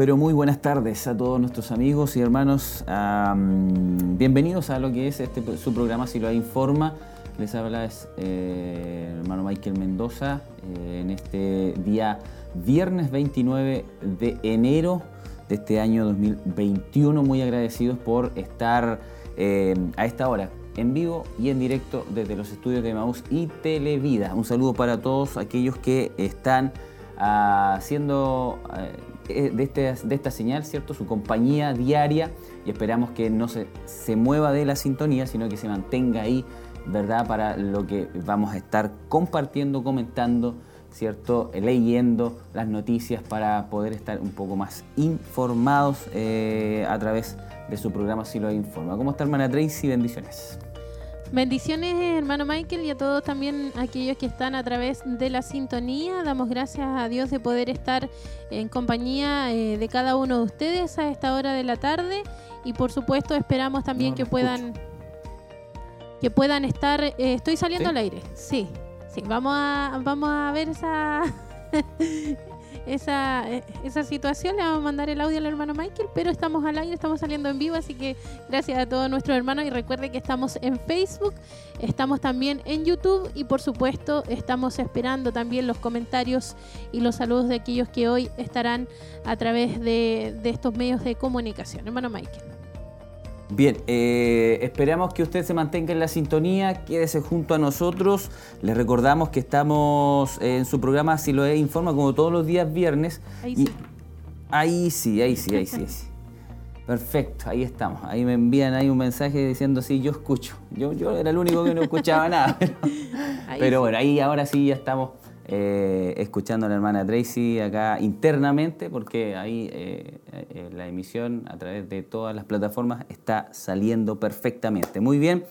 pero muy buenas tardes a todos nuestros amigos y hermanos. bienvenidos a lo que es este, su programa Si lo informa. Les habla eh, el hermano Michael Mendoza eh, en este día viernes 29 de enero de este año 2021. Muy agradecidos por estar eh, a esta hora en vivo y en directo desde los estudios de Maús y Televida. Un saludo para todos aquellos que están haciendo eh, de, este, de esta señal, ¿cierto? Su compañía diaria y esperamos que no se, se mueva de la sintonía, sino que se mantenga ahí, ¿verdad? Para lo que vamos a estar compartiendo, comentando, ¿cierto? Leyendo las noticias para poder estar un poco más informados eh, a través de su programa Si lo informa. ¿Cómo está hermana Tracy? Bendiciones. Bendiciones, hermano Michael, y a todos también aquellos que están a través de la sintonía. Damos gracias a Dios de poder estar en compañía eh, de cada uno de ustedes a esta hora de la tarde. Y por supuesto esperamos también que puedan que puedan estar. Eh, estoy saliendo al aire. Sí, sí. Vamos a vamos a ver esa esa, eh, esa situación. Le vamos a mandar el audio al hermano Michael, pero estamos al aire, estamos saliendo en vivo, así que gracias a todos nuestros hermanos y recuerde que estamos en Facebook, estamos también en YouTube y por supuesto estamos esperando también los comentarios y los saludos de aquellos que hoy estarán a través de, de estos medios de comunicación. Hermano Michael. Bien, eh, esperamos que usted se mantenga en la sintonía, quédese junto a nosotros. Les recordamos que estamos en su programa Si lo informa como todos los días viernes. Ahí sí. Ahí sí, ahí sí, ahí sí, Perfecto, ahí estamos. Ahí me envían ahí un mensaje diciendo sí, yo escucho. Yo, yo era el único que no escuchaba nada. Pero, bueno, ahí ahora sí ya estamos eh, escuchando a la hermana Tracy acá internamente, porque ahí eh, eh, la emisión a través de todas las plataformas está saliendo perfectamente. Muy bien.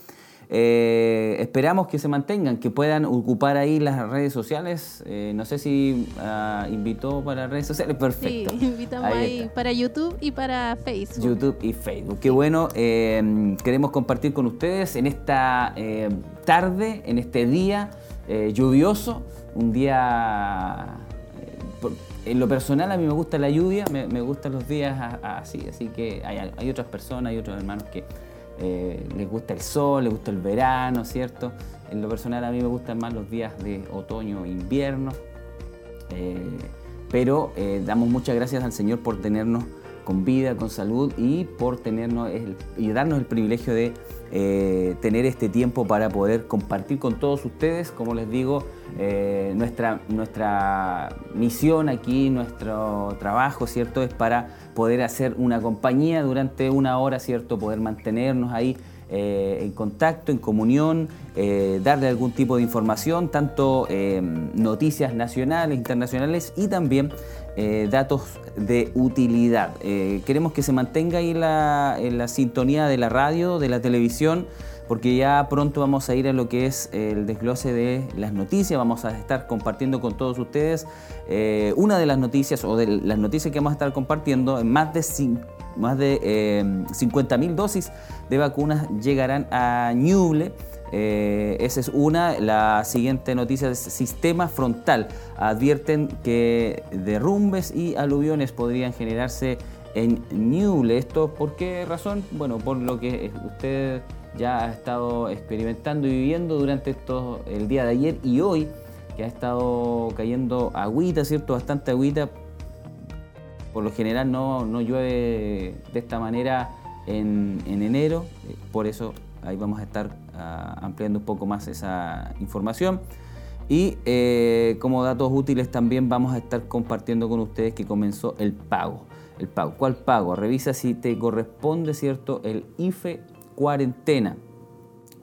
esperamos que se mantengan, que puedan ocupar ahí las redes sociales. no sé si ah, invitó para redes sociales. Perfecto. Sí, invitamos ahí, para YouTube y para Facebook. YouTube y Facebook. Qué bueno. queremos compartir con ustedes en esta tarde, en este día lluvioso un día... Eh, en lo personal a mí me gusta la lluvia, me, gustan los días así, así que hay, otras personas, hay otros hermanos que eh, les gusta el sol, les gusta el verano, ¿cierto? En lo personal a mí me gustan más los días de otoño e invierno, eh, pero damos muchas gracias al Señor por tenernos con vida, con salud y por tenernos y darnos el privilegio de eh, tener este tiempo para poder compartir con todos ustedes, como les digo, eh, nuestra, nuestra misión aquí, nuestro trabajo, ¿cierto? Es para poder hacer una compañía durante una hora, ¿cierto? Poder mantenernos ahí eh, en contacto, en comunión, darle algún tipo de información, tanto noticias nacionales, internacionales y también datos de utilidad. queremos que se mantenga ahí la, en la sintonía de la radio, de la televisión, porque ya pronto vamos a ir a lo que es el desglose de las noticias, vamos a estar compartiendo con todos ustedes eh, una de las noticias o de las noticias que vamos a estar compartiendo, más de, más de eh, 50.000 dosis de vacunas llegarán a Ñuble. Eh, esa es una. La siguiente noticia es sistema frontal. Advierten que derrumbes y aluviones podrían generarse en Ñuble. ¿Esto por qué razón? Bueno, por lo que usted ya ha estado experimentando y viviendo durante todo el día de ayer y hoy, que ha estado cayendo agüita, ¿cierto? Bastante agüita. Por lo general no, llueve de esta manera en, enero, eh, por eso ahí vamos a estar ah, ampliando un poco más esa información. Y eh, como datos útiles también vamos a estar compartiendo con ustedes que comenzó el pago. El pago. ¿Cuál pago? Revisa si te corresponde, ¿cierto? El IFE cuarentena.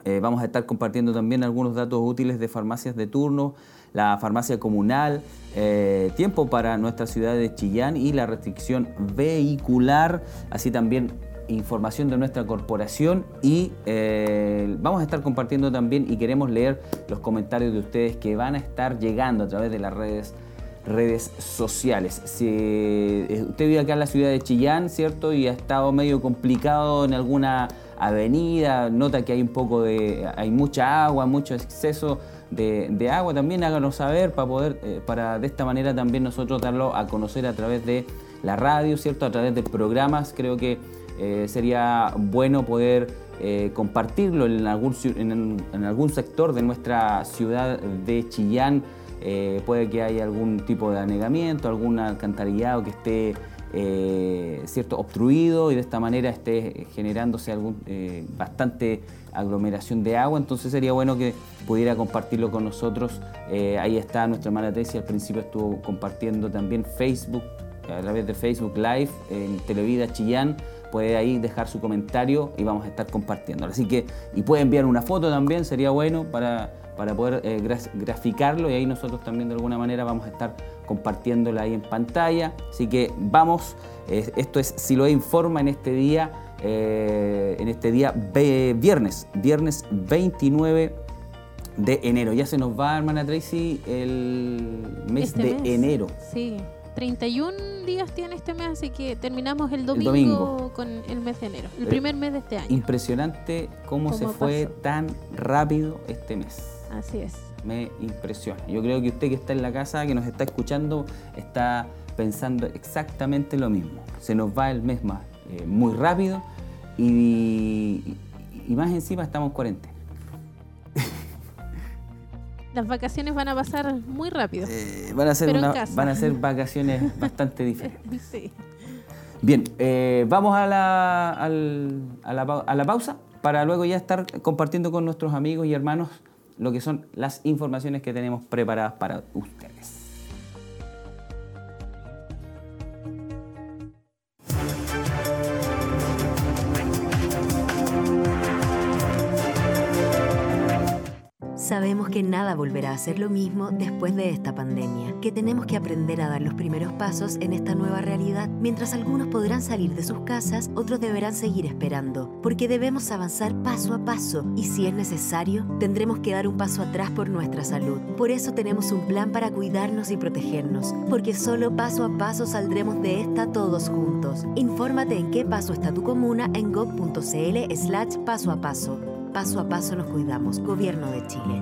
Eh, vamos a estar compartiendo también algunos datos útiles de farmacias de turno, la farmacia comunal, eh, tiempo para nuestra ciudad de Chillán y la restricción vehicular, así también información de nuestra corporación y eh, vamos a estar compartiendo también y queremos leer los comentarios de ustedes que van a estar llegando a través de las redes redes sociales. Si usted vive acá en la ciudad de Chillán, ¿cierto? Y ha estado medio complicado en alguna avenida, nota que hay un poco de, hay mucha agua, mucho exceso de, agua, también háganos saber para poder, eh, para de esta manera también nosotros darlo a conocer a través de la radio, ¿cierto? A través de programas, creo que sería bueno poder compartirlo en algún, sector de nuestra ciudad de Chillán. puede que haya algún tipo de anegamiento, algún alcantarillado que esté eh, cierto, obstruido y de esta manera esté generándose algún, eh, bastante aglomeración de agua, entonces sería bueno que pudiera compartirlo con nosotros. Eh, ahí está nuestra hermana Tesia, al principio estuvo compartiendo también Facebook, a través de Facebook Live, en Televida Chillán, puede ahí dejar su comentario y vamos a estar compartiendo. Así que, y puede enviar una foto también, sería bueno para, para poder graficarlo y ahí nosotros también de alguna manera vamos a estar compartiéndola ahí en pantalla. Así que vamos, esto es Siloé Informa en este día, eh, en este día viernes, viernes 29 de enero. Ya se nos va, hermana Tracy, el mes este de enero. Sí. 31 días tiene este mes, así que terminamos el domingo, con el mes de enero, el eh, primer mes de este año. Impresionante cómo, se fue tan rápido este mes. Así es me impresiona. Yo creo que usted que está en la casa, que nos está escuchando, está pensando exactamente lo mismo. Se nos va el mes más eh, muy rápido y, más encima estamos en cuarentena. Las vacaciones van a pasar muy rápido. Eh, van, a ser van a ser vacaciones bastante diferentes. Sí. Bien, eh, vamos a la, a, la, a la pausa para luego ya estar compartiendo con nuestros amigos y hermanos lo que son las informaciones que tenemos preparadas para ustedes. Sabemos que nada volverá a ser lo mismo después de esta pandemia, que tenemos que aprender a dar los primeros pasos en esta nueva realidad. Mientras algunos podrán salir de sus casas, otros deberán seguir esperando, porque debemos avanzar paso a paso y si es necesario, tendremos que dar un paso atrás por nuestra salud. Por eso tenemos un plan para cuidarnos y protegernos, porque solo paso a paso saldremos de esta todos juntos. Infórmate en qué paso está tu comuna en gov.cl slash paso a paso. Paso a paso nos cuidamos. Gobierno de Chile.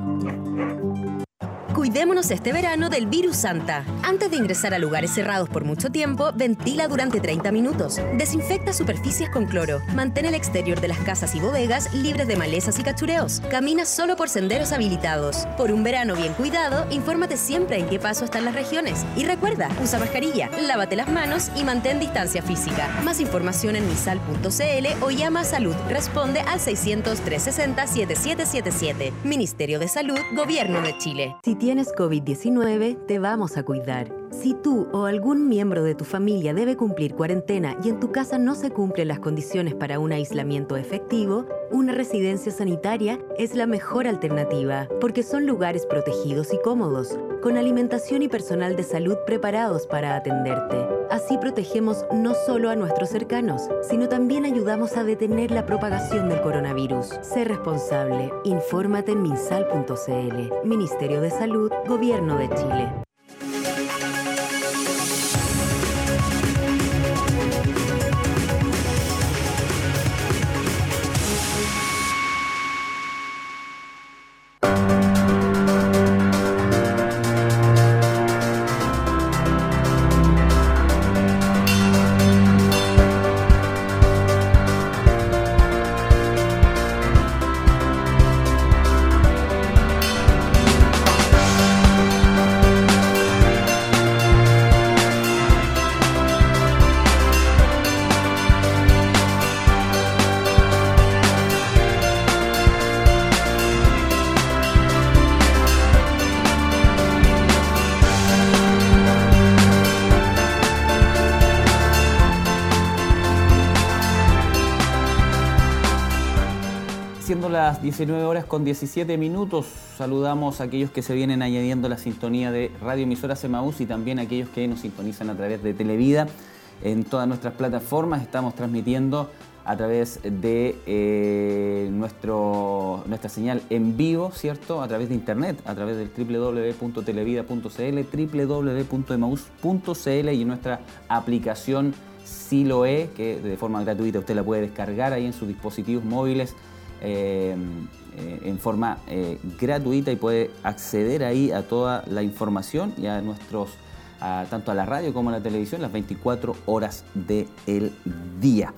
Cuidémonos este verano del virus Santa. Antes de ingresar a lugares cerrados por mucho tiempo, ventila durante 30 minutos. Desinfecta superficies con cloro. Mantén el exterior de las casas y bodegas libres de malezas y cachureos. Camina solo por senderos habilitados. Por un verano bien cuidado, infórmate siempre en qué paso están las regiones. Y recuerda, usa mascarilla, lávate las manos y mantén distancia física. Más información en misal.cl o llama a Salud. Responde al 600 360 7777. Ministerio de Salud, Gobierno de Chile tienes COVID-19, te vamos a cuidar. Si tú o algún miembro de tu familia debe cumplir cuarentena y en tu casa no se cumplen las condiciones para un aislamiento efectivo, una residencia sanitaria es la mejor alternativa, porque son lugares protegidos y cómodos, con alimentación y personal de salud preparados para atenderte. Así protegemos no solo a nuestros cercanos, sino también ayudamos a detener la propagación del coronavirus. Sé responsable. Infórmate en minsal.cl. Ministerio de Salud, Gobierno de Chile. 19 horas con 17 minutos. Saludamos a aquellos que se vienen añadiendo la sintonía de Radio Emisora Semaús y también a aquellos que nos sintonizan a través de Televida. En todas nuestras plataformas estamos transmitiendo a través de eh, nuestro, nuestra señal en vivo, ¿cierto? A través de internet, a través del www.televida.cl, www.emaus.cl y nuestra aplicación Siloe, que de forma gratuita usted la puede descargar ahí en sus dispositivos móviles eh, eh, en forma eh, gratuita y puede acceder ahí a toda la información y a nuestros tanto a la radio como a la televisión las 24 horas del día.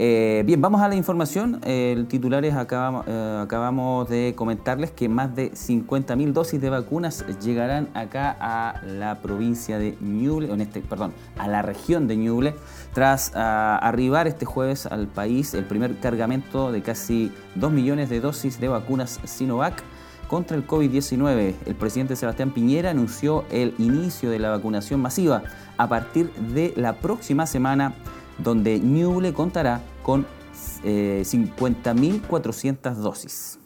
Eh, bien, vamos a la información. el titulares acabamos, eh, acabamos de comentarles que más de 50.000 dosis de vacunas llegarán acá a la provincia de Ñuble, en este, perdón, a la región de Ñuble, tras ah, arribar este jueves al país el primer cargamento de casi 2 millones de dosis de vacunas Sinovac contra el COVID-19. El presidente Sebastián Piñera anunció el inicio de la vacunación masiva a partir de la próxima semana donde Ñuble contará con 50.400 eh, dosis.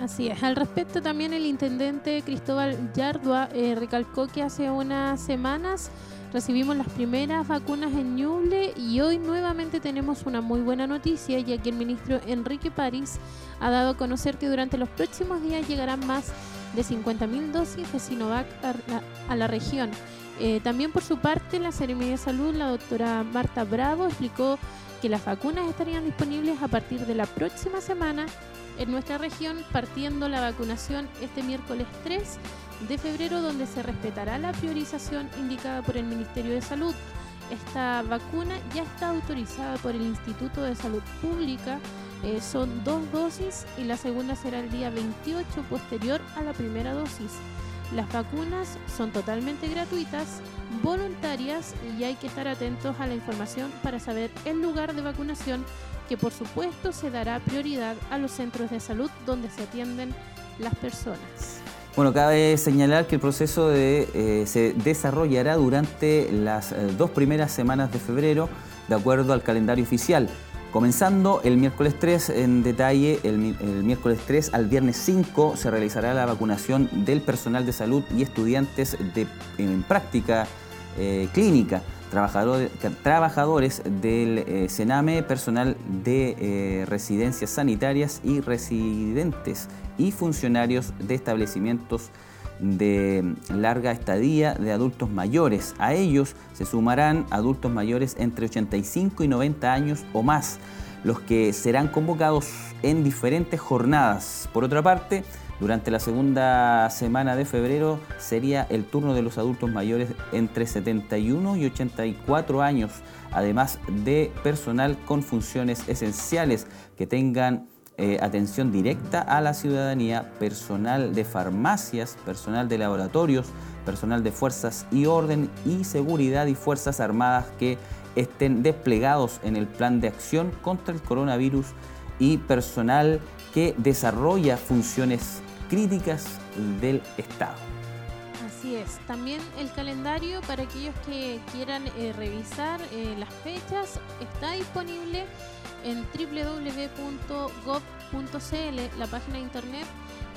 Así es. Al respecto también el intendente Cristóbal Yardua eh, recalcó que hace unas semanas recibimos las primeras vacunas en Ñuble y hoy nuevamente tenemos una muy buena noticia ya que el ministro Enrique París ha dado a conocer que durante los próximos días llegarán más de 50.000 dosis de Sinovac a la región. Eh, también por su parte, la Seremia de Salud, la doctora Marta Bravo, explicó que las vacunas estarían disponibles a partir de la próxima semana en nuestra región, partiendo la vacunación este miércoles 3 de febrero, donde se respetará la priorización indicada por el Ministerio de Salud. Esta vacuna ya está autorizada por el Instituto de Salud Pública. Eh, son dos dosis y la segunda será el día 28 posterior a la primera dosis. Las vacunas son totalmente gratuitas, voluntarias y hay que estar atentos a la información para saber el lugar de vacunación que por supuesto se dará prioridad a los centros de salud donde se atienden las personas. Bueno, cabe señalar que el proceso eh, se desarrollará durante las eh, dos primeras semanas de febrero, de acuerdo al calendario oficial. Comenzando el miércoles 3 en detalle, el, miércoles 3 al viernes 5 se realizará la vacunación del personal de salud y estudiantes de, en práctica eh, clínica, trabajadores, del eh, personal de eh, residencias sanitarias y residentes y funcionarios de establecimientos de larga estadía de adultos mayores. A ellos se sumarán adultos mayores entre 85 y 90 años o más, los que serán convocados en diferentes jornadas. Por otra parte, durante la segunda semana de febrero sería el turno de los adultos mayores entre 71 y 84 años, además de personal con funciones esenciales que tengan eh, atención directa a la ciudadanía, personal de farmacias, personal de laboratorios, personal de fuerzas y orden y seguridad y fuerzas armadas que estén desplegados en el plan de acción contra el coronavirus y personal que desarrolla funciones críticas del Estado. Así es. También el calendario para aquellos que quieran eh, revisar eh, las fechas está disponible en www.gov.cl, la página de internet,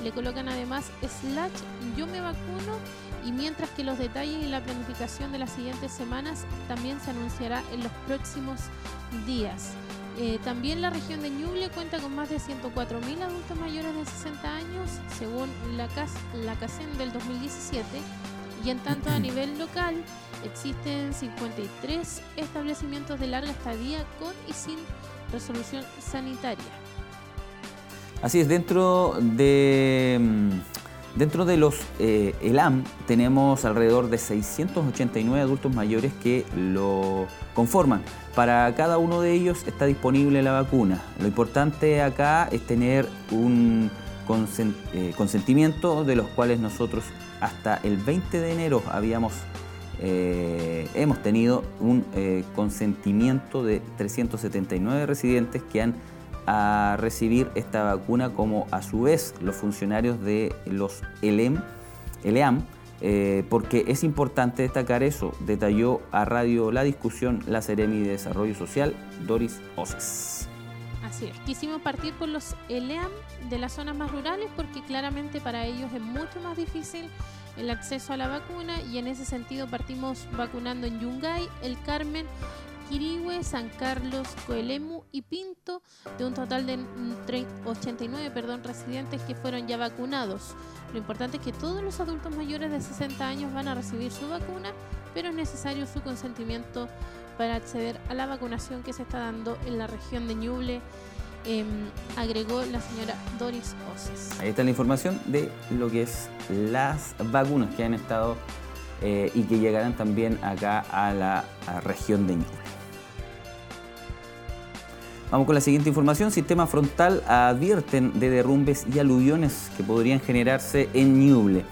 le colocan además slash yo me vacuno y mientras que los detalles y la planificación de las siguientes semanas también se anunciará en los próximos días. Eh, también la región de Ñuble cuenta con más de 104.000 adultos mayores de 60 años, según la, CAS, la CACEN del 2017, y en tanto a nivel local existen 53 establecimientos de larga estadía con y sin resolución sanitaria. Así es, dentro de, mm, dentro de los eh, ELAM tenemos alrededor de 689 adultos mayores que lo conforman. Para cada uno de ellos está disponible la vacuna. Lo importante acá es tener un eh, consentimiento de los cuales nosotros hasta el 20 de enero habíamos eh, hemos tenido un eh, consentimiento de 379 residentes que han a recibir esta vacuna como a su vez los funcionarios de los ELEM, ELEAM, eh, porque es importante destacar eso, detalló a Radio La Discusión la Seremi de Desarrollo Social, Doris Oces. Así es, quisimos partir por los ELEAM de las zonas más rurales porque claramente para ellos es mucho más difícil el acceso a la vacuna y en ese sentido partimos vacunando en Yungay, El Carmen, Quirihue, San Carlos, Coelemu y Pinto, de un total de 89 perdón, residentes que fueron ya vacunados. Lo importante es que todos los adultos mayores de 60 años van a recibir su vacuna, pero es necesario su consentimiento para acceder a la vacunación que se está dando en la región de Ñuble Em, agregó la señora Doris Oces. Ahí está la información de lo que es las vacunas que han estado y que llegarán también acá a la región de Ñuble. Vamos con la siguiente información. Sistema frontal advierten de derrumbes y aluviones que podrían generarse en Ñuble.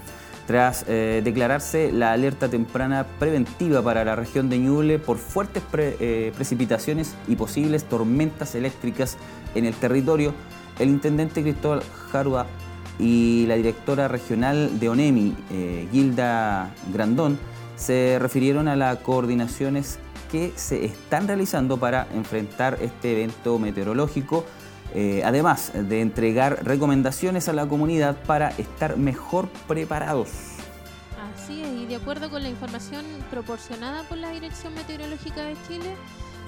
Tras eh, declararse la alerta temprana preventiva para la región de Ñuble por fuertes eh, precipitaciones y posibles tormentas eléctricas en el territorio, el intendente Cristóbal Jarua y la directora regional de ONEMI, eh, Gilda Grandón, se refirieron a las coordinaciones que se están realizando para enfrentar este evento meteorológico, eh, además de entregar recomendaciones a la comunidad para estar mejor preparados. Así es, y de acuerdo con la información proporcionada por la Dirección Meteorológica de Chile,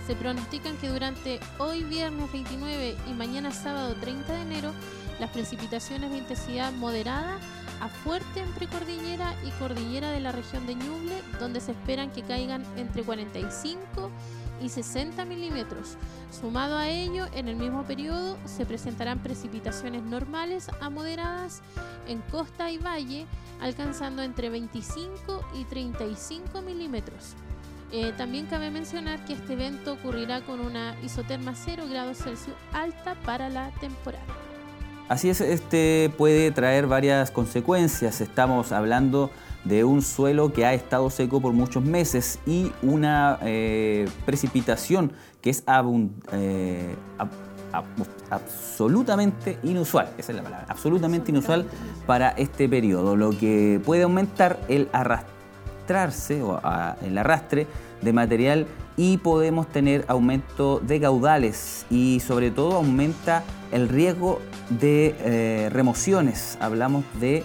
se pronostican que durante hoy viernes 29 y mañana sábado 30 de enero, las precipitaciones de intensidad moderada a fuerte en precordillera y cordillera de la región de Ñuble, donde se esperan que caigan entre 45 y 60 milímetros. Sumado a ello, en el mismo periodo se presentarán precipitaciones normales a moderadas en costa y valle, alcanzando entre 25 y 35 milímetros. Eh, también cabe mencionar que este evento ocurrirá con una isoterma 0 grados Celsius alta para la temporada. Así es, este puede traer varias consecuencias. Estamos hablando de un suelo que ha estado seco por muchos meses y una eh, precipitación que es eh, absolutamente inusual, esa es la palabra, absolutamente inusual para este periodo, lo que puede aumentar el arrastrarse o el arrastre de material y podemos tener aumento de caudales y sobre todo aumenta el riesgo de eh, remociones. Hablamos de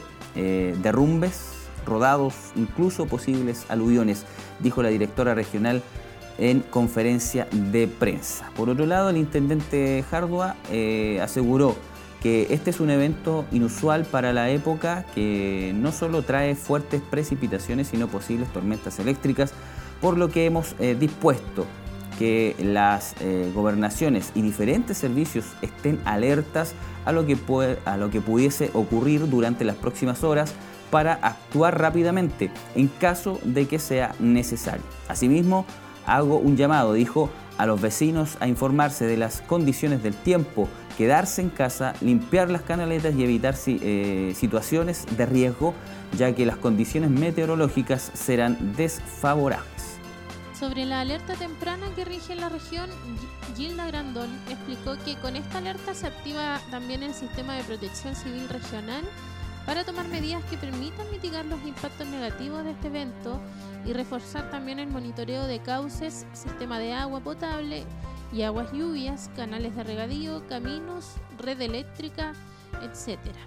derrumbes, rodados, incluso posibles aluviones, dijo la directora regional en conferencia de prensa. Por otro lado, el intendente Jardua eh, aseguró que este es un evento inusual para la época que no solo trae fuertes precipitaciones, sino posibles tormentas eléctricas, por lo que hemos dispuesto que las eh, gobernaciones y diferentes servicios estén alertas a lo, que a lo que pudiese ocurrir durante las próximas horas para actuar rápidamente en caso de que sea necesario. Asimismo, hago un llamado, dijo, a los vecinos a informarse de las condiciones del tiempo, quedarse en casa, limpiar las canaletas y evitar eh, situaciones de riesgo, ya que las condiciones meteorológicas serán desfavorables. Sobre la alerta temprana que rige en la región, Gilda Grandón explicó que con esta alerta se activa también el sistema de protección civil regional para tomar medidas que permitan mitigar los impactos negativos de este evento y reforzar también el monitoreo de cauces, sistema de agua potable y aguas lluvias, canales de regadío, caminos, red eléctrica, etcétera.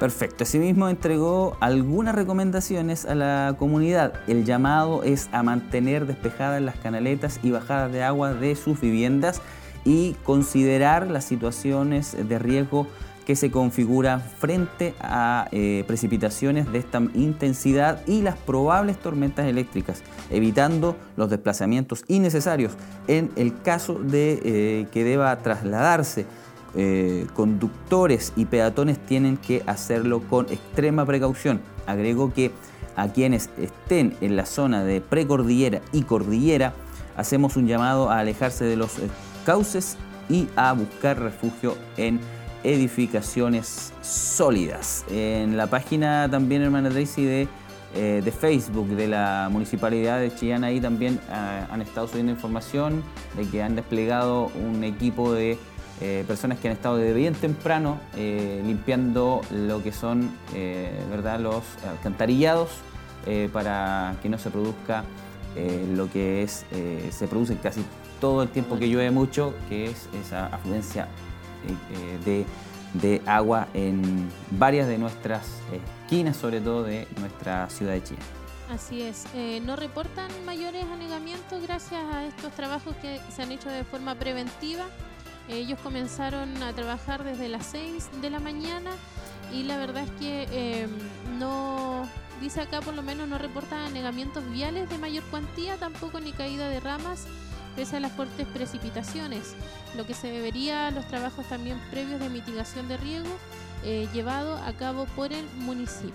Perfecto. Asimismo entregó algunas recomendaciones a la comunidad. El llamado es a mantener despejadas las canaletas y bajadas de agua de sus viviendas y considerar las situaciones de riesgo que se configuran frente a eh, precipitaciones de esta intensidad y las probables tormentas eléctricas, evitando los desplazamientos innecesarios en el caso de eh, que deba trasladarse eh, conductores y peatones tienen que hacerlo con extrema precaución. Agrego que a quienes estén en la zona de precordillera y cordillera, hacemos un llamado a alejarse de los cauces y a buscar refugio en edificaciones sólidas. En la página también, hermana Tracy, de, eh, Facebook de la Municipalidad de Chillán, ahí también han estado subiendo información de que han desplegado un equipo de eh, personas que han estado desde bien temprano eh, limpiando lo que son eh, ¿verdad? los alcantarillados para que no se produzca lo que es, se produce casi todo el tiempo que llueve mucho, que es esa afluencia de, de, agua en varias de nuestras esquinas, sobre todo de nuestra ciudad de Chile. Así es, no reportan mayores anegamientos gracias a estos trabajos que se han hecho de forma preventiva ellos comenzaron a trabajar desde las 6 de la mañana y la verdad es que no, dice acá por lo menos no reportan anegamientos viales de mayor cuantía, tampoco ni caída de ramas pese a las fuertes precipitaciones, lo que se debería los trabajos también previos de mitigación de riego eh, llevado a cabo por el municipio.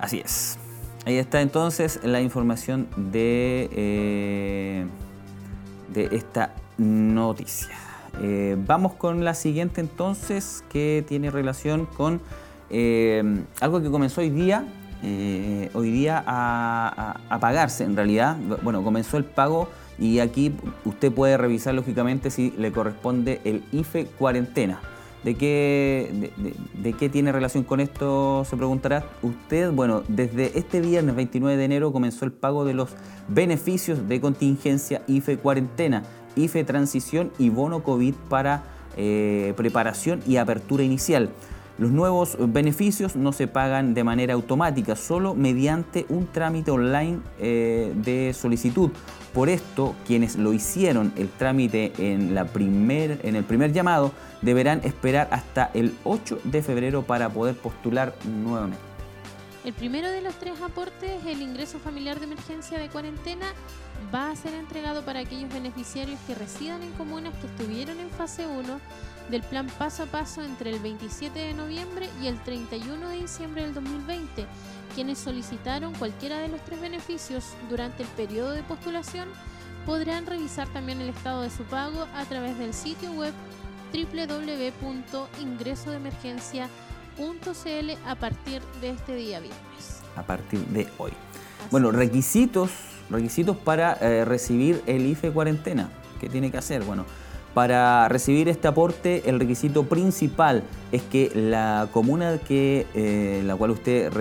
Así es. Ahí está entonces la información de, eh, de esta noticia. Eh, vamos con la siguiente entonces, que tiene relación con algo que comenzó hoy día, hoy día a, a, pagarse en realidad. Bueno, comenzó el pago y aquí usted puede revisar lógicamente si le corresponde el IFE cuarentena. ¿De qué, de, qué tiene relación con esto? Se preguntará usted. Bueno, desde este viernes 29 de enero comenzó el pago de los beneficios de contingencia IFE cuarentena, IFE transición y bono COVID para eh, preparación y apertura inicial. Los nuevos beneficios no se pagan de manera automática, solo mediante un trámite online eh, de solicitud. Por esto, quienes lo hicieron el trámite en, la primer, en el primer llamado deberán esperar hasta el 8 de febrero para poder postular nuevamente. El primero de los tres aportes, el ingreso familiar de emergencia de cuarentena, va a ser entregado para aquellos beneficiarios que residan en comunas que estuvieron en fase 1 del plan paso a paso entre el 27 de noviembre y el 31 de diciembre del 2020. Quienes solicitaron cualquiera de los tres beneficios durante el periodo de postulación podrán revisar también el estado de su pago a través del sitio web www.ingresodeemergencia.cl a partir de este día viernes. A partir de hoy. bueno, requisitos, requisitos para eh, recibir el IFE cuarentena. ¿Qué tiene que hacer? Bueno, para recibir este aporte, el requisito principal es que la comuna que, eh, la cual usted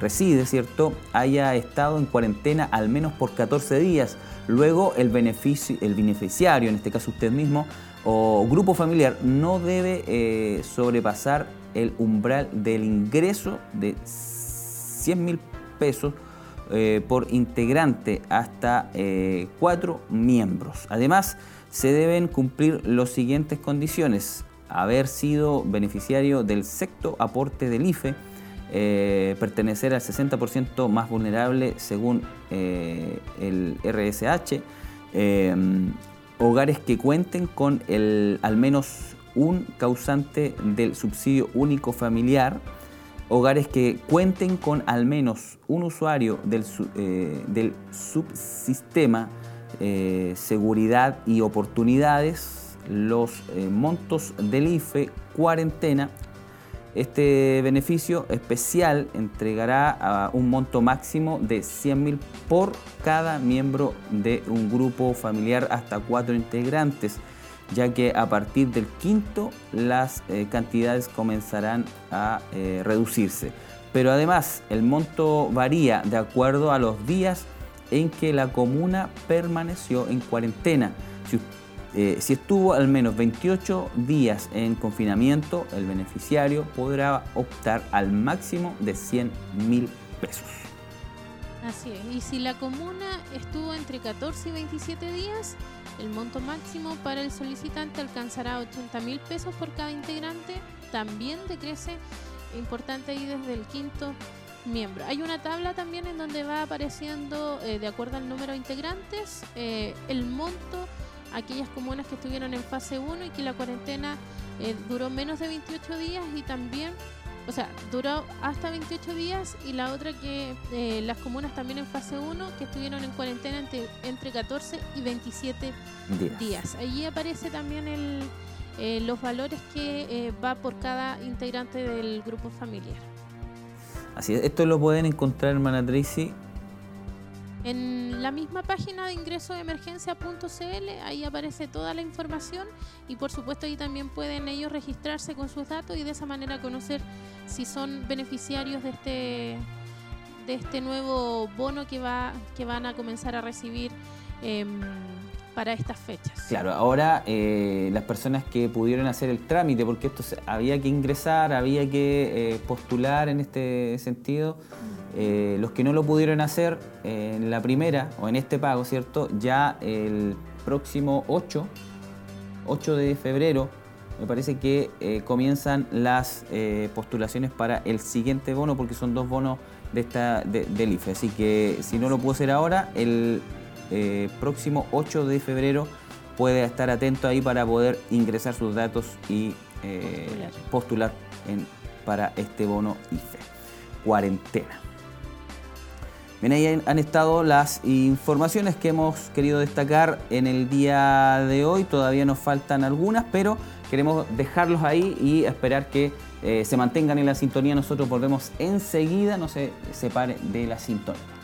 reside, ¿cierto?, haya estado en cuarentena al menos por 14 días. Luego, el, beneficio, el beneficiario, en este caso usted mismo, o grupo familiar, no debe eh, sobrepasar el umbral del ingreso de 100 mil pesos eh, por integrante hasta cuatro miembros. Además, se deben cumplir las siguientes condiciones. Haber sido beneficiario del sexto aporte del IFE, eh, pertenecer al 60% más vulnerable según eh, el RSH, eh, hogares que cuenten con el, al menos un causante del subsidio único familiar, hogares que cuenten con al menos un usuario del, del subsistema eh, seguridad y oportunidades, los eh, montos del IFE, cuarentena. Este beneficio especial entregará un monto máximo de 100 mil por cada miembro de un grupo familiar hasta cuatro integrantes, ya que a partir del quinto las eh, cantidades comenzarán a reducirse. Pero además el monto varía de acuerdo a los días en que la comuna permaneció en cuarentena. Eh, si, estuvo al menos 28 días en confinamiento, el beneficiario podrá optar al máximo de 100 mil pesos. Así es, y si la comuna estuvo entre 14 y 27 días, el monto máximo para el solicitante alcanzará 80 mil pesos por cada integrante. También decrece, importante ahí desde el quinto miembros. Hay una tabla también en donde va apareciendo, eh, de acuerdo al número de integrantes, eh, el monto, aquellas comunas que estuvieron en fase 1 y que la cuarentena eh, duró menos de 28 días y también, o sea, duró hasta 28 días y la otra que las comunas también en fase 1 que estuvieron en cuarentena entre, entre 14 y 27 días. Allí aparece también el, los valores que va por cada integrante del grupo familiar. Así es, esto lo pueden encontrar, hermana Tracy. En la misma página de ingreso de emergencia.cl, ahí aparece toda la información y por supuesto ahí también pueden ellos registrarse con sus datos y de esa manera conocer si son beneficiarios de este, de este nuevo bono que, va, que van a comenzar a recibir. Em, para estas fechas. Claro, ahora eh, las personas que pudieron hacer el trámite, porque esto había que ingresar, había que eh, postular en este sentido, eh, los que no lo pudieron hacer en la primera o en este pago, ¿cierto? Ya el próximo 8, 8 de febrero, me parece que comienzan las postulaciones para el siguiente bono, porque son dos bonos de esta, del IFE. Así que si no lo puedo hacer ahora, el eh, próximo 8 de febrero puede estar atento ahí para poder ingresar sus datos y eh, postular, para este bono IFE. Cuarentena. Bien, ahí han estado las informaciones que hemos querido destacar en el día de hoy. Todavía nos faltan algunas, pero queremos dejarlos ahí y esperar que eh, se mantengan en la sintonía. Nosotros volvemos enseguida, no se separe de la sintonía.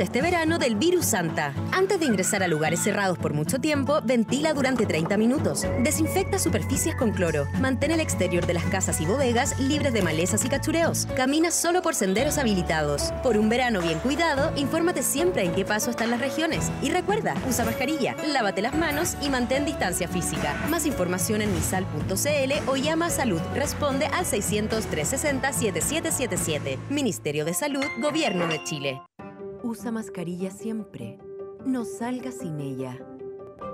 Este verano del virus Santa. Antes de ingresar a lugares cerrados por mucho tiempo, ventila durante 30 minutos. Desinfecta superficies con cloro. Mantén el exterior de las casas y bodegas libres de malezas y cachureos. Camina solo por senderos habilitados. Por un verano bien cuidado, infórmate siempre en qué paso están las regiones. Y recuerda, usa mascarilla, lávate las manos y mantén distancia física. Más información en misal.cl o llama a Salud. Responde al 600 360 7777. Ministerio de Salud, Gobierno de Chile. Usa mascarilla siempre. No salga sin ella.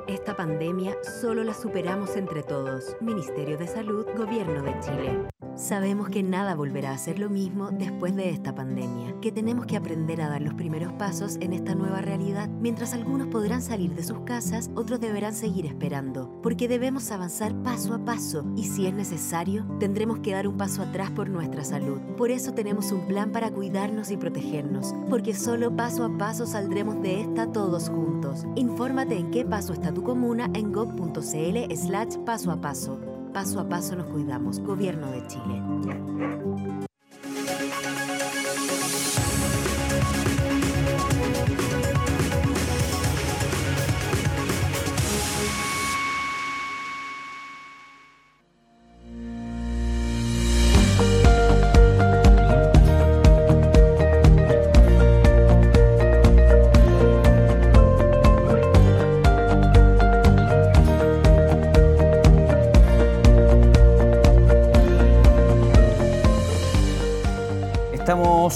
Esta pandemia solo la superamos entre todos. Ministerio de Salud, Gobierno de Chile. Sabemos que nada volverá a ser lo mismo después de esta pandemia, que tenemos que aprender a dar los primeros pasos en esta nueva realidad. Mientras algunos podrán salir de sus casas, otros deberán seguir esperando, porque debemos avanzar paso a paso y si es necesario, tendremos que dar un paso atrás por nuestra salud. Por eso tenemos un plan para cuidarnos y protegernos, porque solo paso a paso saldremos de esta todos juntos. Infórmate en qué paso está tu comuna en gov.cl slash paso a paso. Paso a paso nos cuidamos. Gobierno de Chile.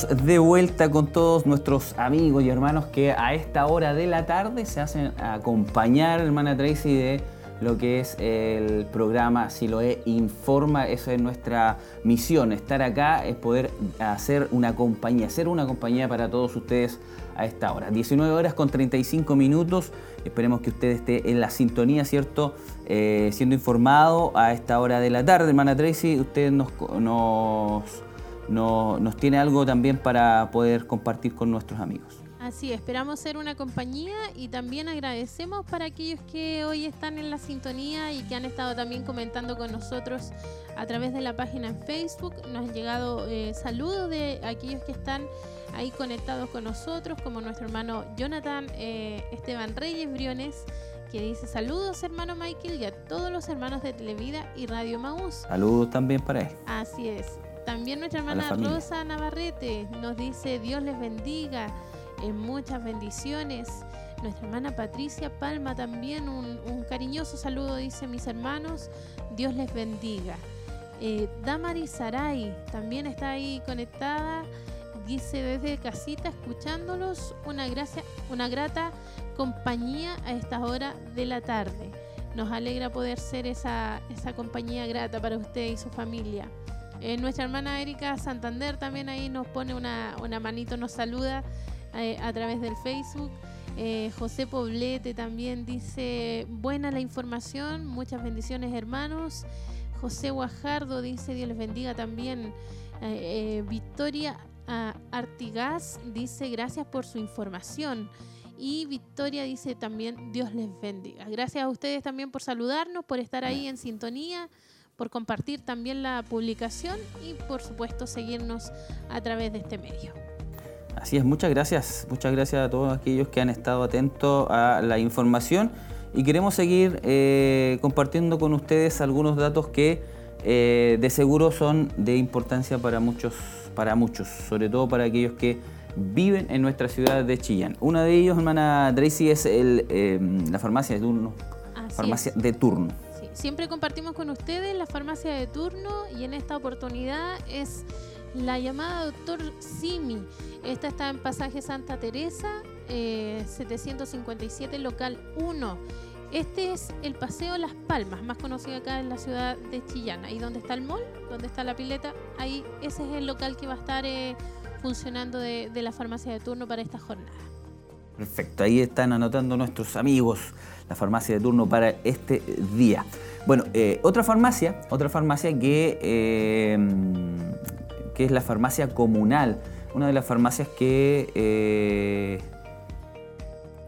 De vuelta con todos nuestros amigos y hermanos que a esta hora de la tarde se hacen acompañar, hermana Tracy, de lo que es el programa Siloé Informa. Eso es nuestra misión. Estar acá es poder hacer una compañía, ser una compañía para todos ustedes a esta hora. 19 horas con 35 minutos. Esperemos que usted esté en la sintonía, ¿cierto? Eh, siendo informado a esta hora de la tarde. Hermana Tracy, usted nos, nos no, nos tiene algo también para poder compartir con nuestros amigos. Así, esperamos ser una compañía y también agradecemos para aquellos que hoy están en la sintonía y que han estado también comentando con nosotros a través de la página en Facebook. Nos han llegado eh, saludos de aquellos que están ahí conectados con nosotros, como nuestro hermano Jonathan eh, Esteban Reyes Briones, que dice saludos hermano Michael y a todos los hermanos de Televida y Radio Maús. Saludos también para él. Así es. También nuestra hermana Rosa Navarrete nos dice Dios les bendiga, en muchas bendiciones. Nuestra hermana Patricia Palma también un, cariñoso saludo dice mis hermanos, Dios les bendiga. Eh, Damari Saray también está ahí conectada, dice desde casita escuchándolos, una, gracia, una grata compañía a esta hora de la tarde. Nos alegra poder ser esa, esa compañía grata para usted y su familia. Eh, nuestra hermana Erika Santander también ahí nos pone una, manito, nos saluda eh, a través del Facebook. Eh, José Poblete también dice, buena la información, muchas bendiciones hermanos. José Guajardo dice, Dios les bendiga también. Victoria ah, Artigas dice, gracias por su información. Y Victoria dice también, Dios les bendiga. Gracias a ustedes también por saludarnos, por estar ahí en sintonía por compartir también la publicación y por supuesto seguirnos a través de este medio. Así es, muchas gracias, muchas gracias a todos aquellos que han estado atentos a la información y queremos seguir eh, compartiendo con ustedes algunos datos que eh, de seguro son de importancia para muchos, para muchos, sobre todo para aquellos que viven en nuestra ciudad de Chillán. Uno de ellos, hermana Tracy, es el, eh, la farmacia de turno. farmacia de turno. Siempre compartimos con ustedes la farmacia de turno y en esta oportunidad es la llamada Doctor Simi. Esta está en Pasaje Santa Teresa, 757, eh, local 1. Este es el Paseo Las Palmas, más conocido acá en la ciudad de Chillán. Ahí donde está el mall, donde está la pileta, ahí ese es el local que va a estar eh, funcionando de, de la farmacia de turno para esta jornada. Perfecto, ahí están anotando nuestros amigos la farmacia de turno para este día. Bueno, eh, otra farmacia, otra farmacia que, eh, que es la farmacia comunal, una de las farmacias que eh,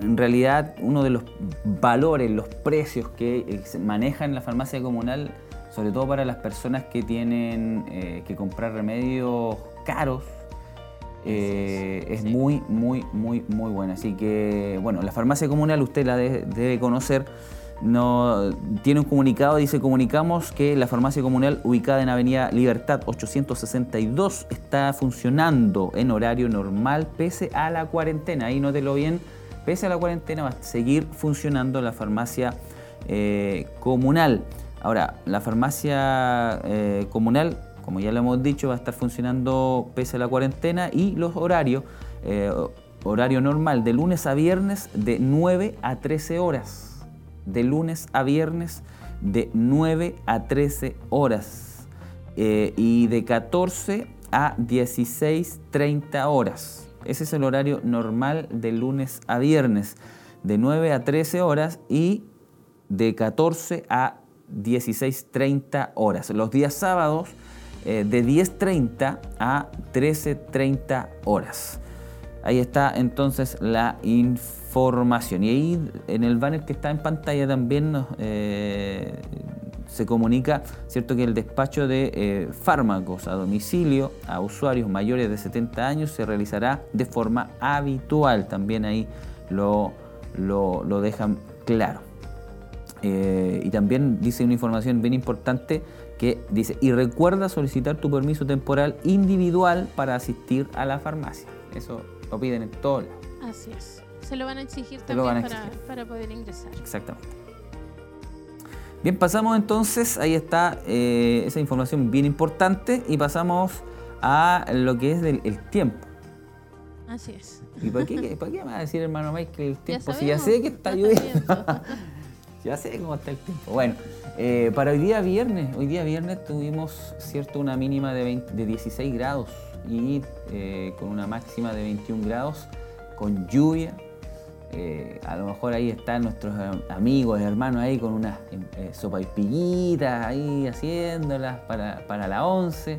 en realidad uno de los valores, los precios que se manejan en la farmacia comunal, sobre todo para las personas que tienen que comprar remedios caros, es muy, muy, muy, muy buena. Así que, bueno, la farmacia comunal usted la debe conocer no, tiene un comunicado, dice, comunicamos que la farmacia comunal ubicada en Avenida Libertad 862 está funcionando en horario normal pese a la cuarentena. Ahí nótelo bien, pese a la cuarentena va a seguir funcionando la farmacia eh, comunal. Ahora, la farmacia eh, comunal, como ya lo hemos dicho, va a estar funcionando pese a la cuarentena y los horarios, eh, horario normal de lunes a viernes de 9 a 13 horas de lunes a viernes de 9 a 13 horas eh, y de 14 a 16.30 horas. Ese es el horario normal de lunes a viernes, de 9 a 13 horas y de 14 a 16.30 horas. Los días sábados eh, de 10.30 a 13.30 horas. Ahí está entonces la información. Y ahí en el banner que está en pantalla también eh, se comunica cierto que el despacho de eh, fármacos a domicilio a usuarios mayores de 70 años se realizará de forma habitual. También ahí lo, lo, dejan claro. Y también dice una información bien importante que dice, y recuerda solicitar tu permiso temporal individual para asistir a la farmacia. Eso lo piden en todo lados. Así es. Se lo van a exigir también Para, poder ingresar. Exactamente. Bien, pasamos entonces, ahí está eh, esa información bien importante y pasamos a lo que es del, el tiempo. Así es. ¿Y por qué, por qué me va a decir hermano Mike que el tiempo? si ya sé que está lloviendo. ya sé cómo está el tiempo. Bueno, eh, para hoy día viernes, hoy día viernes tuvimos cierto una mínima de, de 16 grados y eh, con una máxima de 21 grados, con lluvia. Eh, a lo mejor ahí están nuestros amigos, hermanos ahí con unas eh, sopa y ahí haciéndolas para, para la 11.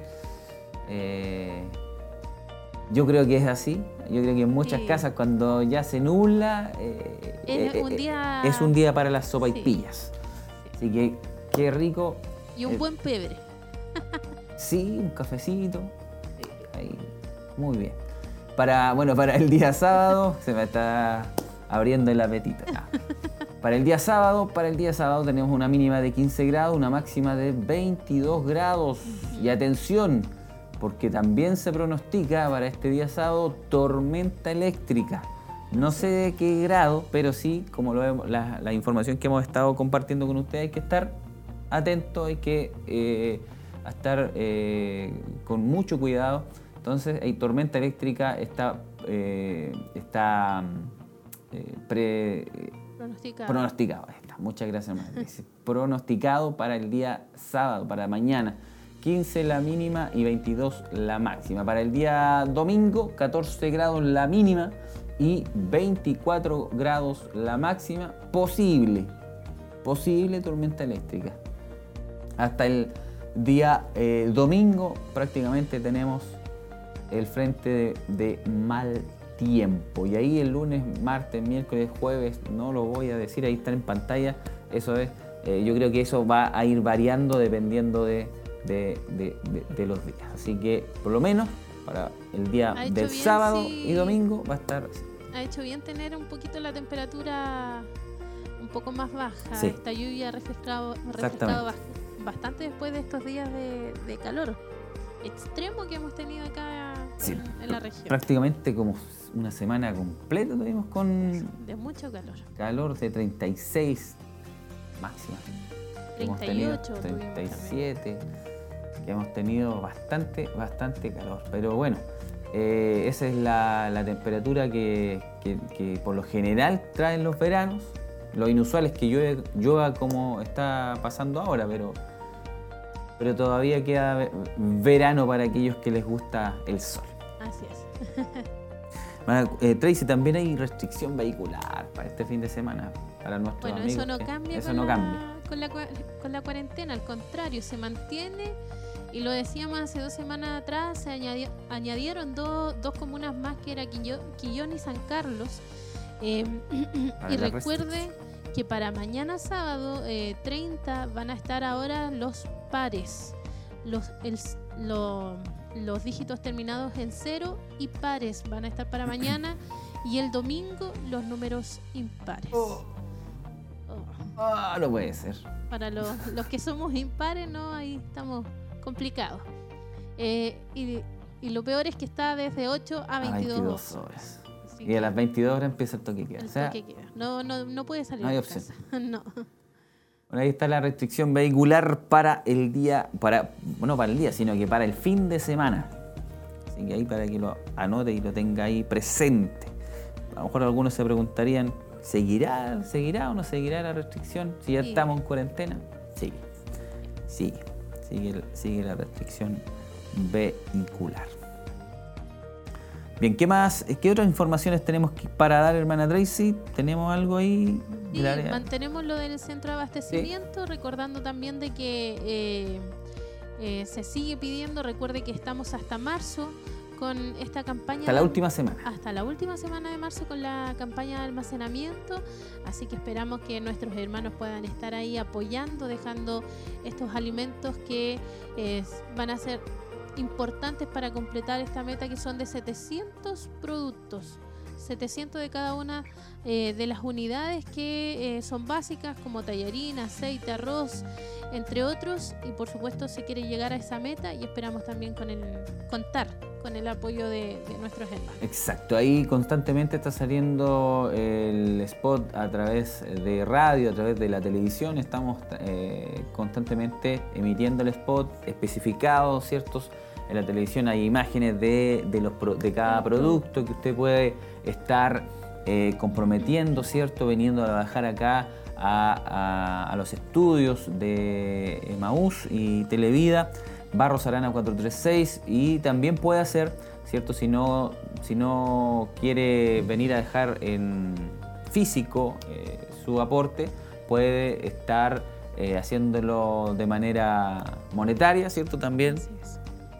Yo creo que es así. Yo creo que en muchas casas cuando ya se nubla es, un día... es un día para las sopa y pillas. Así que qué rico. Y un buen pebre. sí, un cafecito. Muy bien. Para, bueno, para el día sábado, se me está abriendo el apetito. Para el día sábado, para el día sábado tenemos una mínima de 15 grados, una máxima de 22 grados. Y atención, porque también se pronostica para este día sábado tormenta eléctrica. No sé de qué grado, pero sí, como lo vemos, la, información que hemos estado compartiendo con ustedes, hay que estar atento, hay que eh, estar eh, con mucho cuidado entonces, hay tormenta eléctrica está, eh, está eh, pre, pronosticado. pronosticado. Está. Muchas gracias, pronosticado para el día sábado, para mañana. 15 la mínima y 22 la máxima. Para el día domingo, 14 grados la mínima y 24 grados la máxima. Posible, posible tormenta eléctrica. Hasta el día eh, domingo prácticamente tenemos el frente de, mal tiempo. Y ahí el lunes, martes, miércoles, jueves, no lo voy a decir, ahí está en pantalla. Eso es, eh, yo creo que eso va a ir variando dependiendo de, los días. Así que por lo menos para el día del sábado y domingo va a estar Ha hecho bien tener un poquito la temperatura un poco más baja. Esta lluvia ha refrescado, bastante después de estos días de calor extremo que hemos tenido acá en, la región. Prácticamente como una semana completa tuvimos con... De mucho calor. Calor de 36 máxima. 38, 37. Que hemos tenido bastante, bastante calor. Pero bueno, eh, esa es la, temperatura que, por lo general traen los veranos. Lo inusual es que llueve, llueva como está pasando ahora, pero pero todavía queda verano para aquellos que les gusta el sol. Así es. Eh, Tracy, también hay restricción vehicular para este fin de semana, para nuestros bueno, amigos. eso no cambia, eso con, no la, cambia. Con, la, con la cuarentena, al contrario, se mantiene y lo decíamos hace dos semanas atrás, se añadió, añadieron dos comunas más que era Quillón y San Carlos. Eh, y recuerde que para mañana sábado eh, 30 van a estar ahora los pares, los, el, lo, los dígitos terminados en cero y pares van a estar para mañana y el domingo los números impares. Oh. Oh. no puede ser. Para los, los, que somos impares, no, ahí estamos complicados. Eh, y, y, lo peor es que está desde 8 a 22, horas. Y a las 22 horas empieza el toque queda. El toque queda. No, no, no puede salir. No hay opción. no. Bueno, ahí está la restricción vehicular para el día, para, bueno, para el día, sino que para el fin de semana. Así que ahí para que lo anote y lo tenga ahí presente. A lo mejor algunos se preguntarían, ¿seguirá, seguirá o no seguirá la restricción? Si ya estamos en cuarentena. Sigue, sigue, sigue, sigue la restricción vehicular. Bien, ¿qué más? ¿Qué otras informaciones tenemos para dar, hermana Tracy? ¿Tenemos algo ahí? Sí, mantenemos lo del centro de abastecimiento, recordando también de que eh, eh, se sigue pidiendo, recuerde que estamos hasta marzo con esta campaña. Hasta la última semana. Hasta la última semana de marzo con la campaña de almacenamiento. Así que esperamos que nuestros hermanos puedan estar ahí apoyando, dejando estos alimentos que eh, van a ser importantes para completar esta meta que son de 700 productos. 700 de cada una eh, de las unidades que eh, son básicas como tallarín, aceite, arroz, entre otros. Y por supuesto se quiere llegar a esa meta y esperamos también con el, contar con el apoyo de, nuestros hermanos. Exacto, ahí constantemente está saliendo el spot a través de radio, a través de la televisión. Estamos eh, constantemente emitiendo el spot especificado, ciertos en la televisión hay imágenes de, los, de cada producto que usted puede estar eh, comprometiendo, ¿cierto? Veniendo a trabajar acá a, los estudios de Maús y Televida, Barros Arana 436 y también puede hacer, ¿cierto? Si no, si no quiere venir a dejar en físico eh, su aporte, puede estar eh, haciéndolo de manera monetaria, ¿cierto? También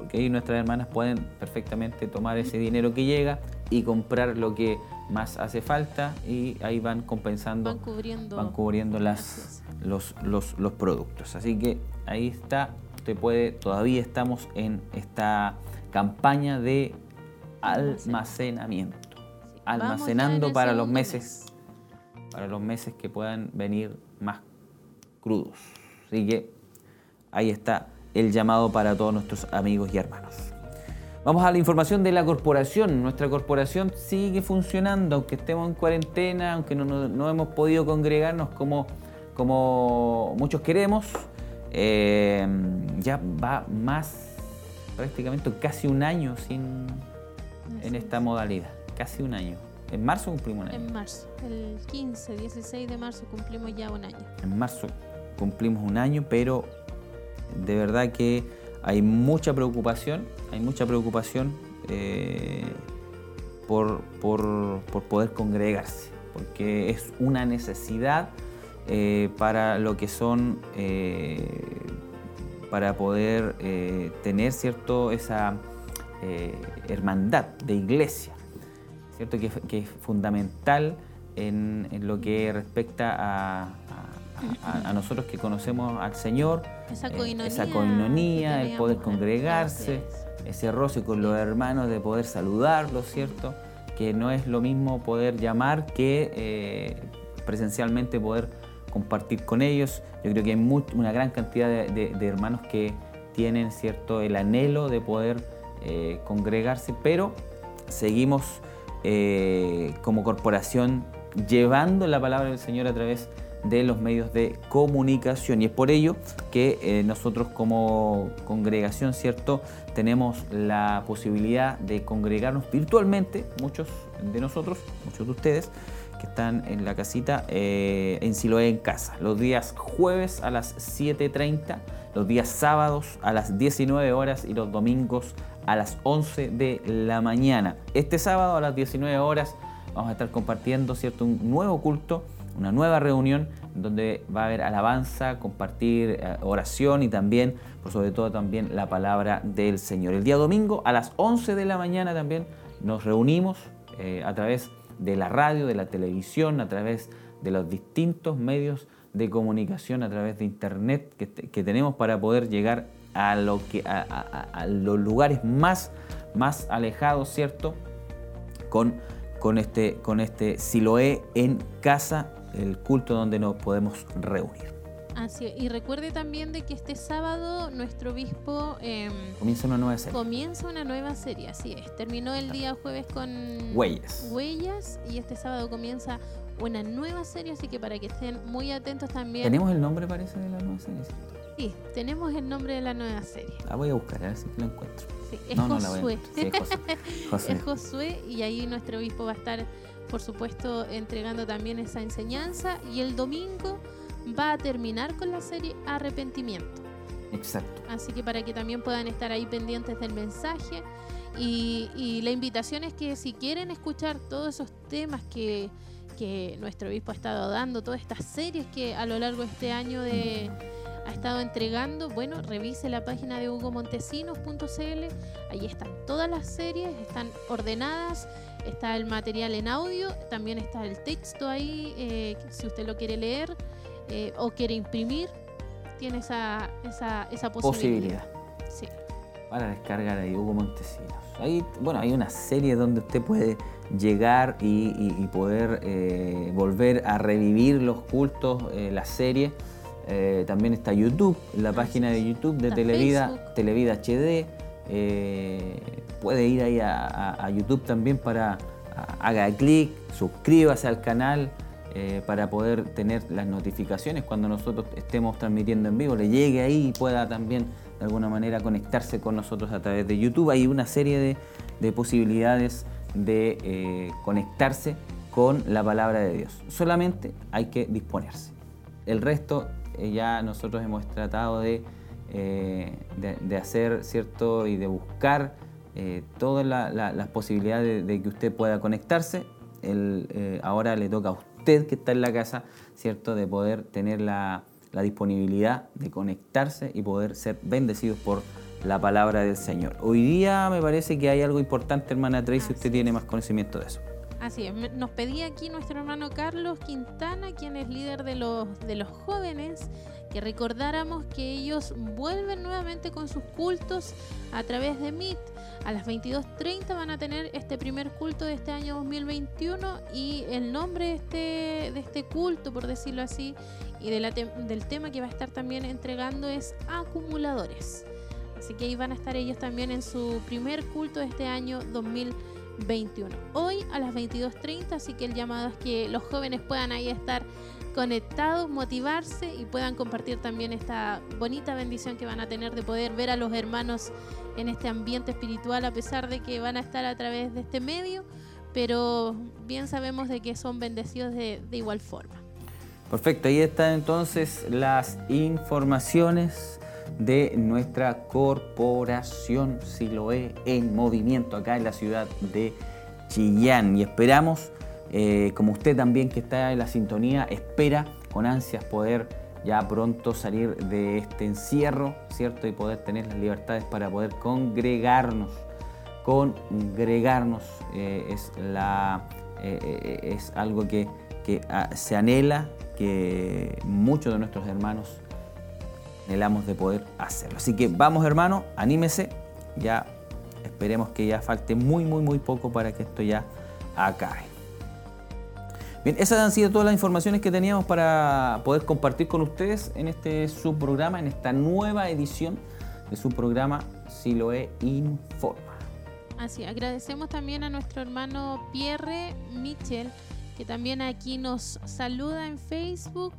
porque ahí nuestras hermanas pueden perfectamente tomar ese dinero que llega y comprar lo que más hace falta y ahí van compensando, van cubriendo, van cubriendo las, los, los, los, productos. Así que ahí está, usted puede, todavía estamos en esta campaña de almacenamiento, almacenando para los meses, para los meses que puedan venir más crudos. Así que ahí está el llamado para todos nuestros amigos y hermanos. Vamos a la información de la corporación. Nuestra corporación sigue funcionando, aunque estemos en cuarentena, aunque no, hemos podido congregarnos como, como muchos queremos. Eh, ya va más, prácticamente casi un año sin, en esta modalidad. Casi un año. En marzo cumplimos un año. En marzo, el 15, 16 de marzo cumplimos ya un año. En marzo cumplimos un año, pero de verdad que hay mucha preocupación, hay mucha preocupación eh, por, poder congregarse, porque es una necesidad eh, para lo que son, eh, para poder tener cierto esa hermandad de iglesia, cierto que, es fundamental en, lo que respecta a a, nosotros que conocemos al Señor, esa coinonía, esa coinonía el poder congregarse, ese roce con los hermanos, de poder saludarlos, ¿cierto? Que no es lo mismo poder llamar que eh, presencialmente poder compartir con ellos. Yo creo que hay una gran cantidad de, hermanos que tienen cierto el anhelo de poder eh, congregarse, pero seguimos eh, como corporación llevando la palabra del Señor a través de de los medios de comunicación. Y es por ello que eh, nosotros como congregación, ¿cierto? Tenemos la posibilidad de congregarnos virtualmente, muchos de nosotros, muchos de ustedes, que están en la casita eh, en Siloé en casa, los días jueves a las 7.30, los días sábados a las 19 horas y los domingos a las 11 de la mañana. Este sábado a las 19 horas vamos a estar compartiendo ¿cierto? un nuevo culto, una nueva reunión donde va a haber alabanza, compartir eh, oración y también, por sobre todo también la palabra del Señor. El día domingo a las 11 de la mañana también nos reunimos eh, a través de la radio, de la televisión, a través de los distintos medios de comunicación, a través de internet que, tenemos para poder llegar a, los lugares más, más alejados, ¿cierto? Con, este, con este Siloé en casa, el culto donde nos podemos reunir. Así y recuerde también de que este sábado nuestro obispo em, comienza una nueva serie. Comienza una nueva serie, así es. Terminó el día jueves con Huellas. Huellas y este sábado comienza una nueva serie, así que para que estén muy atentos también. ¿Tenemos el nombre, parece, de la nueva serie? Sí, tenemos el nombre de la nueva serie. La voy a buscar, a ver si la encuentro. Sí, es Josué. es Josué. es Josué y ahí nuestro obispo va a estar, por supuesto, entregando también esa enseñanza y el domingo va a terminar con la serie Arrepentimiento. Exacto. Así que para que también puedan estar ahí pendientes del mensaje. Y, la invitación es que si quieren escuchar todos esos temas que, que, nuestro obispo ha estado dando, todas estas series que a lo largo de este año de, ha estado entregando, bueno, revise la página de hugomontesinos.cl. Ahí están todas las series, están ordenadas, está el material en audio, también está el texto ahí, eh, si usted lo quiere leer. Eh, o quiere imprimir, tiene esa, esa, esa posibilidad. Sí. Para descargar ahí Hugo Montesinos. Ahí, bueno, hay una serie donde usted puede llegar y, poder eh, volver a revivir los cultos, la serie. también está YouTube, la página de YouTube de Televida, Televida HD. Puede ir ahí a, YouTube también para haga clic, suscríbase al canal. Eh, para poder tener las notificaciones cuando nosotros estemos transmitiendo en vivo, le llegue ahí y pueda también de alguna manera conectarse con nosotros a través de YouTube. Hay una serie de, posibilidades de eh, conectarse con la palabra de Dios. Solamente hay que disponerse. El resto eh, ya nosotros hemos tratado de, de, hacer, ¿cierto? Y de buscar todas las posibilidades de, que usted pueda conectarse. ahora le toca a usted que está en la casa, ¿cierto? De poder tener la, disponibilidad de conectarse y poder ser bendecidos por la palabra del Señor. Hoy día me parece que hay algo importante, hermana Tracy, usted tiene más conocimiento de eso. Así es, nos pedía aquí nuestro hermano Carlos Quintana, quien es líder de los, de los jóvenes, que recordáramos que ellos vuelven nuevamente con sus cultos a través de Meet. A las 22.30 van a tener este primer culto de este año 2021 y el nombre este, de este culto, por decirlo así, y del tema que va a estar también entregando es acumuladores. Así que ahí van a estar ellos también en su primer culto de este año 2021. Hoy a las 22.30, así que el llamado es que los jóvenes puedan ahí estar conectados, motivarse y puedan compartir también esta bonita bendición que van a tener de poder ver a los hermanos en este ambiente espiritual, a pesar de que van a estar a través de este medio, pero bien sabemos de que son bendecidos de, igual forma. Perfecto, ahí están entonces las informaciones de nuestra corporación Siloé en movimiento acá en la ciudad de Chillán y esperamos, eh, como usted también que está en la sintonía, espera con ansias poder ya pronto salir de este encierro, ¿cierto? Y poder tener las libertades para poder congregarnos. Congregarnos eh, es, la, eh, es algo que, ah, se anhela, que muchos de nuestros hermanos anhelamos de poder hacerlo. Así que vamos hermano, anímese, ya esperemos que ya falte muy, muy, muy poco para que esto ya acabe. Bien, esas han sido todas las informaciones que teníamos para poder compartir con ustedes en este subprograma, en esta nueva edición de su programa Siloe Informa. Así, agradecemos también a nuestro hermano Pierre Michel, que también aquí nos saluda en Facebook,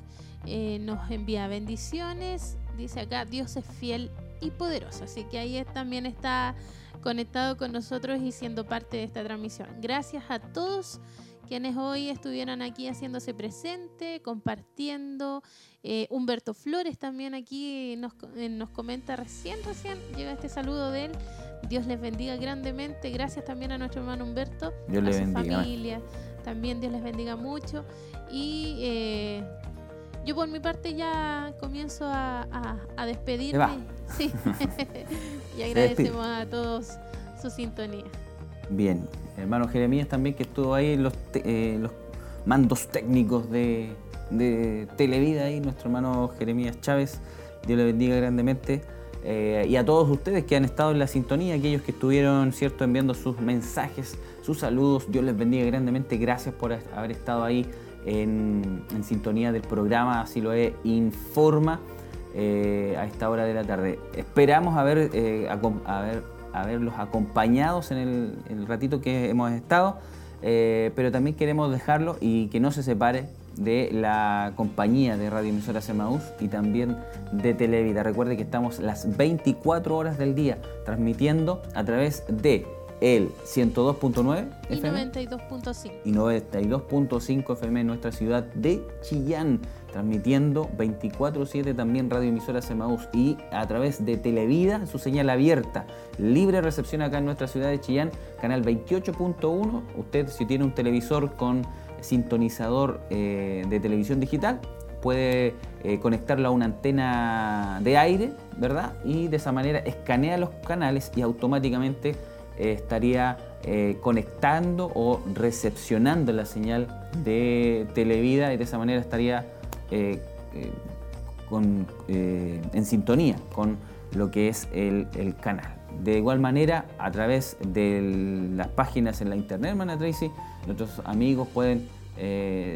eh, nos envía bendiciones, dice acá, Dios es fiel y poderoso, así que ahí también está conectado con nosotros y siendo parte de esta transmisión. Gracias a todos quienes hoy estuvieron aquí haciéndose presente, compartiendo. Eh, Humberto Flores también aquí nos, eh, nos comenta recién, recién llega este saludo de él. Dios les bendiga grandemente. Gracias también a nuestro hermano Humberto, Dios a su bendiga. familia. También Dios les bendiga mucho. Y eh, yo por mi parte ya comienzo a, a- a despedirme. Sí. y agradecemos a todos su sintonía. Bien, hermano Jeremías también que estuvo ahí en los, te- eh, los mandos técnicos de, de Televida, ahí, nuestro hermano Jeremías Chávez, Dios le bendiga grandemente. Eh, y a todos ustedes que han estado en la sintonía, aquellos que estuvieron cierto enviando sus mensajes, sus saludos, Dios les bendiga grandemente, gracias por haber estado ahí en, sintonía del programa, así lo es, Informa eh, a esta hora de la tarde. Esperamos haber, eh, haber- haberlos acompañados en el, en el ratito que hemos estado, eh, pero también queremos dejarlo y que no se separe de la compañía de Radio Emisora Semaús y también de Televida. Recuerde que estamos las 24 horas del día transmitiendo a través de el 102.9 Y FM 92.5. y 92.5 FM en nuestra ciudad de Chillán, transmitiendo 24/7 también Radio Emisora Semaús y a través de Televida, su señal abierta, libre recepción acá en nuestra ciudad de Chillán, canal 28.1. Usted si tiene un televisor con sintonizador eh, de televisión digital, puede eh, conectarlo a una antena de aire, ¿verdad? Y de esa manera escanea los canales y automáticamente eh, estaría eh, conectando o recepcionando la señal de Televida y de esa manera estaría eh, en sintonía con lo que es el, canal. De igual manera, a través de las páginas en la internet, hermana Tracy, nuestros amigos pueden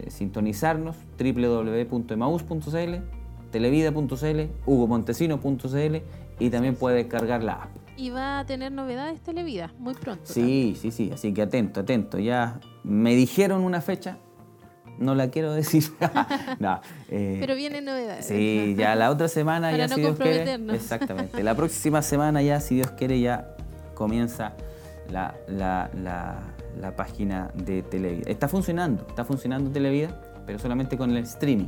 sintonizarnos www.emaus.cl, televida.cl, hugomontesino.cl y también puede descargar la app. Y va a tener novedades Televida muy pronto. Sí, sí, sí, así que atento, atento. Ya me dijeron una fecha, no la quiero decir. No, eh, Pero vienen novedades. Sí, ya la otra semana Para ya no si Dios quiere. Exactamente. La próxima semana ya, si Dios quiere, ya comienza la, la- la- la página de Televida. Está funcionando, está funcionando Televida, pero solamente con el streaming.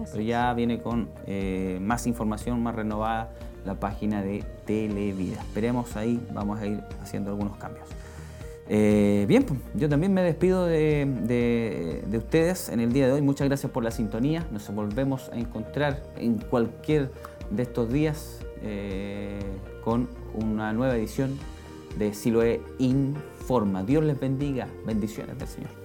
Así Pero ya viene con eh, más información, más renovada la página de Televida. Esperemos ahí, vamos a ir haciendo algunos cambios. Eh, bien, pues, yo también me despido de, de- de ustedes en el día de hoy. Muchas gracias por la sintonía. Nos volvemos a encontrar en cualquier de estos días eh, con una nueva edición de Siloe Informa. Dios les bendiga. Bendiciones del Señor.